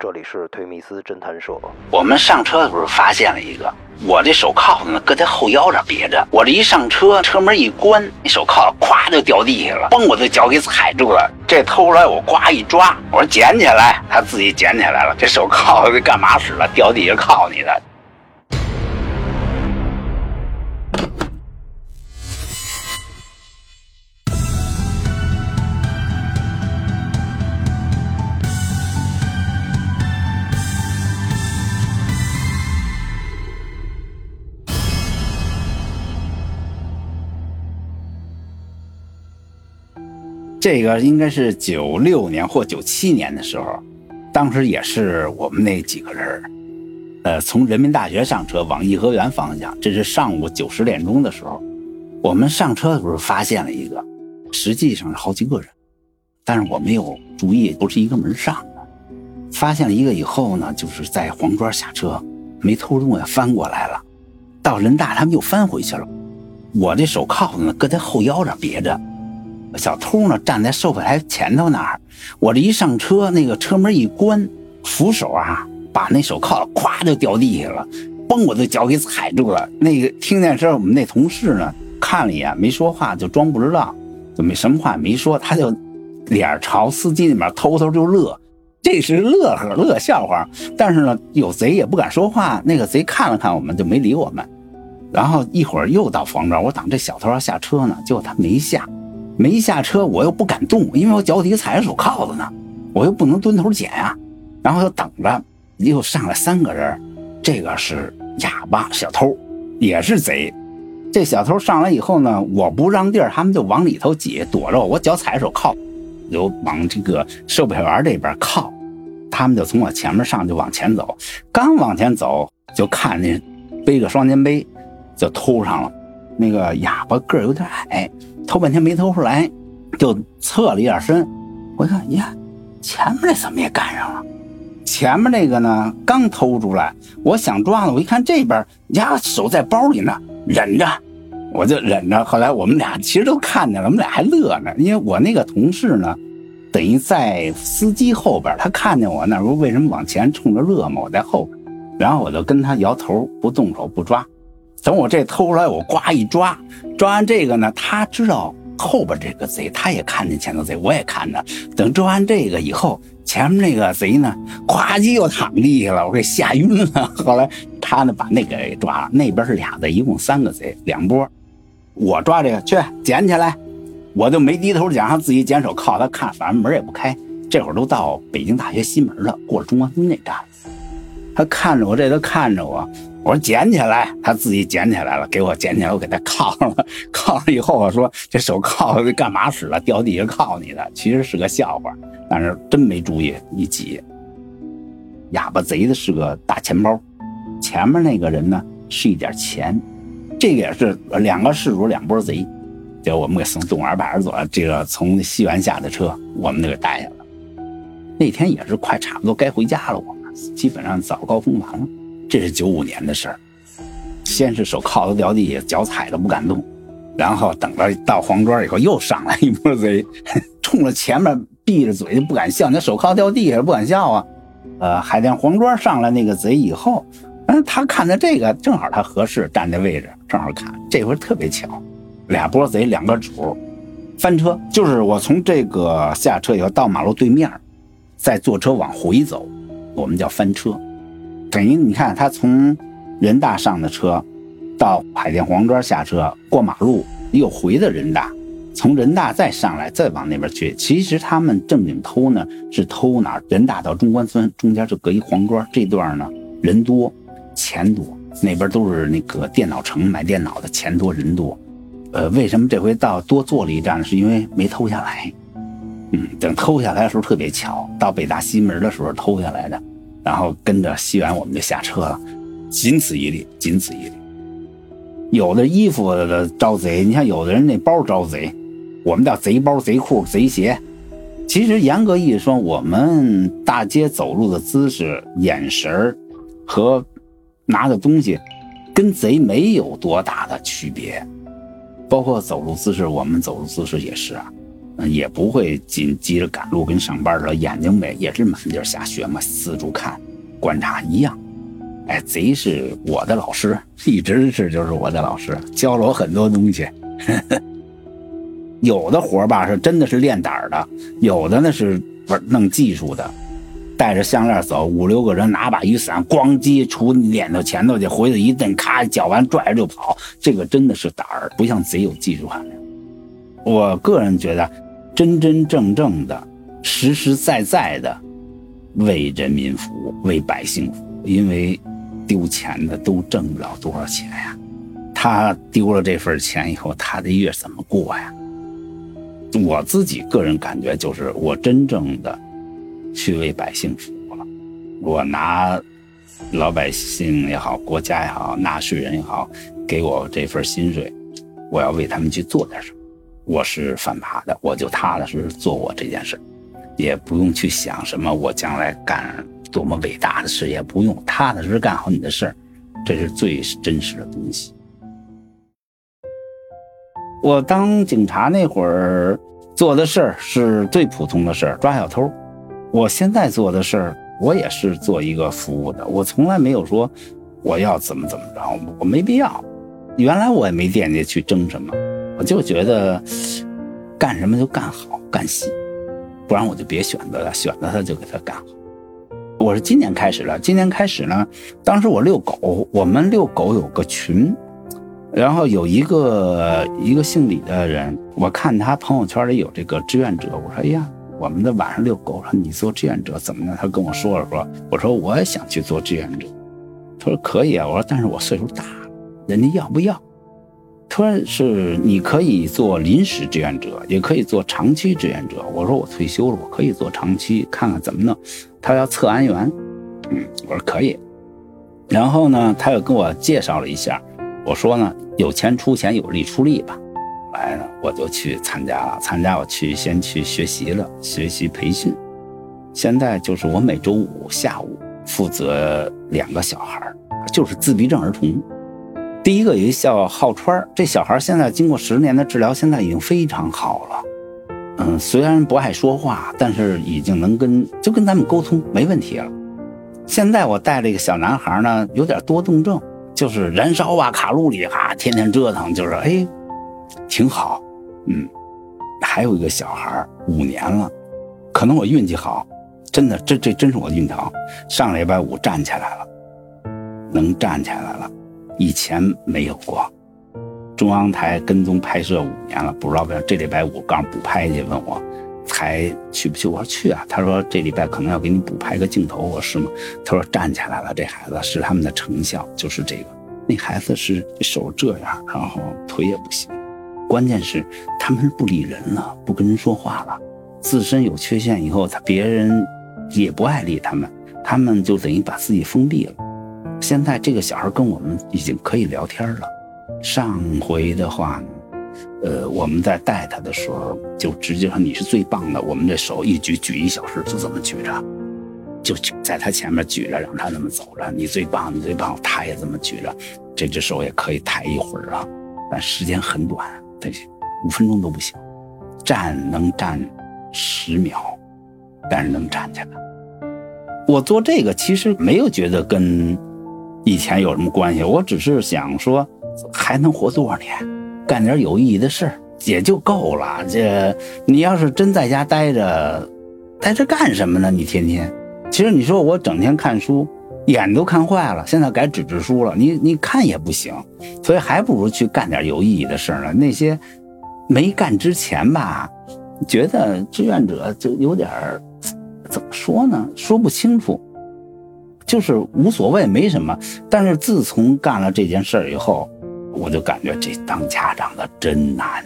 这里是推密斯侦探社。我们上车的时候发现了一个，我这手铐呢搁在后腰这别着，我这一上车，车门一关，那手铐咵就掉地下了，嘣，我的脚给踩住了。这偷出来我呱一抓，我说捡起来，他自己捡起来了。这手铐子干嘛使了？掉地下铐你的。这个应该是九六年或九七年的时候，当时也是我们那几个人呃，从人民大学上车往颐和园方向。这是上午九十点钟的时候，我们上车的时候发现了一个，实际上是好几个人，但是我没有注意，不是一个门上的。发现了一个以后呢，就是在黄庄下车，没偷东西翻过来了，到人大他们又翻回去了。我这手铐子呢，搁在后腰这别着。小偷呢，站在售票台前头那儿。我这一上车，那个车门一关，扶手啊，把那手铐咵就掉地下了，嘣，我的脚给踩住了。那个听见声，我们那同事呢，看了一眼，没说话，就装不知道，就没什么话没说，他就脸朝司机那边，偷偷就乐，这是乐呵乐笑话。但是呢，有贼也不敢说话。那个贼看了看我们，就没理我们。然后一会儿又到房庄，我等这小偷要下车呢，结果他没下。没下车，我又不敢动，因为我脚底踩着手铐子呢，我又不能蹲头捡啊。然后就等着，又上来三个人，这个是哑巴小偷，也是贼。这小偷上来以后呢，我不让地儿，他们就往里头挤，躲着我。我脚踩着手铐，就往这个售票员这边靠。他们就从我前面上，就往前走。刚往前走，就看见背个双肩背，就偷上了。那个哑巴个儿有点矮。偷半天没偷出来，就侧了一下身。我一看，呀，前面那怎么也赶上了？前面那个呢，刚偷出来，我想抓呢。我一看这边，呀，手在包里呢，忍着，我就忍着。后来我们俩其实都看见了，我们俩还乐呢。因为我那个同事呢，等于在司机后边，他看见我那不为什么往前冲着乐嘛？我在后边，然后我就跟他摇头，不动手不抓。等我这偷出来，我呱一抓，抓完这个呢，他知道后边这个贼，他也看见前头贼，我也看着。等抓完这个以后，前面那个贼呢，咵叽又躺地下了，我给吓晕了。后来他呢把那个给抓了，那边是俩贼，一共三个贼，两波。我抓这个去捡起来，我就没低头捡，他自己捡手铐，他看反正门也不开。这会儿都到北京大学西门了，过了中关村那站，他看着我这，他看着我。我说捡起来，他自己捡起来了，给我捡起来，我给他铐上了。铐上以后，我说这手铐干嘛使了？掉地下铐你的，其实是个笑话，但是真没注意一挤。哑巴贼的是个大钱包，前面那个人呢是一点钱，这个也是两个事主两拨贼，就我们给送动物园派出所，这个从西园下的车，我们就给带下了。那天也是快差不多该回家了，我们基本上早高峰完了。这是九五年的事儿，先是手铐子掉地下，脚踩着不敢动，然后等到到黄庄以后，又上来一波贼，冲着前面闭着嘴就不敢笑，那手铐掉地下不敢笑啊。呃，海淀黄庄上来那个贼以后，嗯，他看到这个正好他合适站在位置，正好看，这回特别巧，俩波贼两个主，翻车，就是我从这个下车以后到马路对面，再坐车往回走，我们叫翻车。等于你看，他从人大上的车，到海淀黄庄下车，过马路又回的人大，从人大再上来，再往那边去。其实他们正经偷呢，是偷哪儿？人大到中关村中间就隔一黄庄，这段呢人多钱多，那边都是那个电脑城买电脑的，钱多人多。呃，为什么这回到多坐了一站？是因为没偷下来。嗯，等偷下来的时候特别巧，到北大西门的时候偷下来的。然后跟着西园，我们就下车了，仅此一例，仅此一例。有的衣服的招贼，你像有的人那包招贼，我们叫贼包、贼裤、贼鞋。其实严格意义说，我们大街走路的姿势、眼神和拿的东西，跟贼没有多大的区别。包括走路姿势，我们走路姿势也是啊。也不会紧急着赶路跟上班似的，眼睛呗也是满地儿瞎学嘛，四处看观察一样。哎，贼是我的老师，一直是就是我的老师，教了我很多东西。有的活吧是真的是练胆儿的，有的呢是玩弄技术的，带着项链走，五六个人拿把雨伞，咣叽杵你脸头前头去，回头一顿，咔脚完拽着就跑，这个真的是胆儿，不像贼有技术含量。我个人觉得，真真正正的、实实在在的为人民服务、为百姓服务，因为丢钱的都挣不了多少钱呀。他丢了这份钱以后，他的月怎么过呀？我自己个人感觉就是我真正的去为百姓服务了。我拿老百姓也好，国家也好，纳税人也好，给我这份薪水，我要为他们去做点什么。我是反扒的，我就踏踏实实做我这件事，也不用去想什么我将来干多么伟大的事，也不用踏踏实实干好你的事儿，这是最真实的东西。我当警察那会儿做的事儿是最普通的事儿，抓小偷。我现在做的事儿，我也是做一个服务的。我从来没有说我要怎么怎么着，我没必要。原来我也没惦记去争什么，我就觉得干什么就干好干细，不然我就别选择了，选择他就给他干好。我是今年开始了，今年开始呢，当时我遛狗，我们遛狗有个群。然后有一个一个姓李的人，我看他朋友圈里有这个志愿者，我说：“哎呀，我们在晚上遛狗，说你做志愿者怎么样？”他跟我说了说，我说我也想去做志愿者，他说可以啊，我说但是我岁数大了，人家要不要？突然是你可以做临时志愿者，也可以做长期志愿者。我说我退休了，我可以做长期，看看怎么弄。他要测安员，嗯，我说可以。然后呢，他又跟我介绍了一下。我说呢，有钱出钱，有力出力吧。来呢，我就去参加了。参加我去先去学习了，学习培训。现在就是我每周五下午负责两个小孩就是自闭症儿童。第一个有一个叫浩川这小孩现在经过十年的治疗，现在已经非常好了。嗯，虽然不爱说话，但是已经能跟就跟咱们沟通，没问题了。现在我带了一个小男孩呢，有点多动症。就是燃烧啊，卡路里哈，天天折腾，就是哎，挺好，嗯。还有一个小孩五年了，可能我运气好，真的，这这真是我运气好。上礼拜五站起来了，能站起来了，以前没有过。中央台跟踪拍摄五年了，不知道为啥这礼拜五刚补拍去，问我。还去不去？我说去啊。他说这礼拜可能要给你补拍个镜头。我说是吗？他说站起来了，这孩子是他们的成效，就是这个。那孩子是手这样，然后腿也不行，关键是他们是不理人了，不跟人说话了，自身有缺陷以后，他别人也不爱理他们，他们就等于把自己封闭了。现在这个小孩跟我们已经可以聊天了。上回的话。呃，我们在带他的时候，就直接说你是最棒的。我们这手一举举一小时，就这么举着，就在他前面举着，让他那么走着。你最棒，你最棒，他也这么举着，这只手也可以抬一会儿啊，但时间很短，得五分钟都不行。站能站十秒，但是能站起来。我做这个其实没有觉得跟以前有什么关系，我只是想说还能活多少年。干点有意义的事也就够了。这你要是真在家待着，待着干什么呢？你天天，其实你说我整天看书，眼都看坏了。现在改纸质书了，你你看也不行，所以还不如去干点有意义的事呢。那些没干之前吧，觉得志愿者就有点怎么说呢？说不清楚，就是无所谓，没什么。但是自从干了这件事以后。我就感觉这当家长的真难，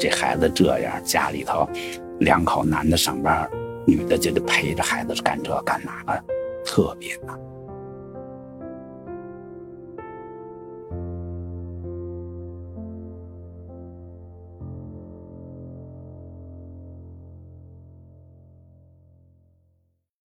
这孩子这样，家里头两口男的上班，女的就得陪着孩子干这干那的，特别难。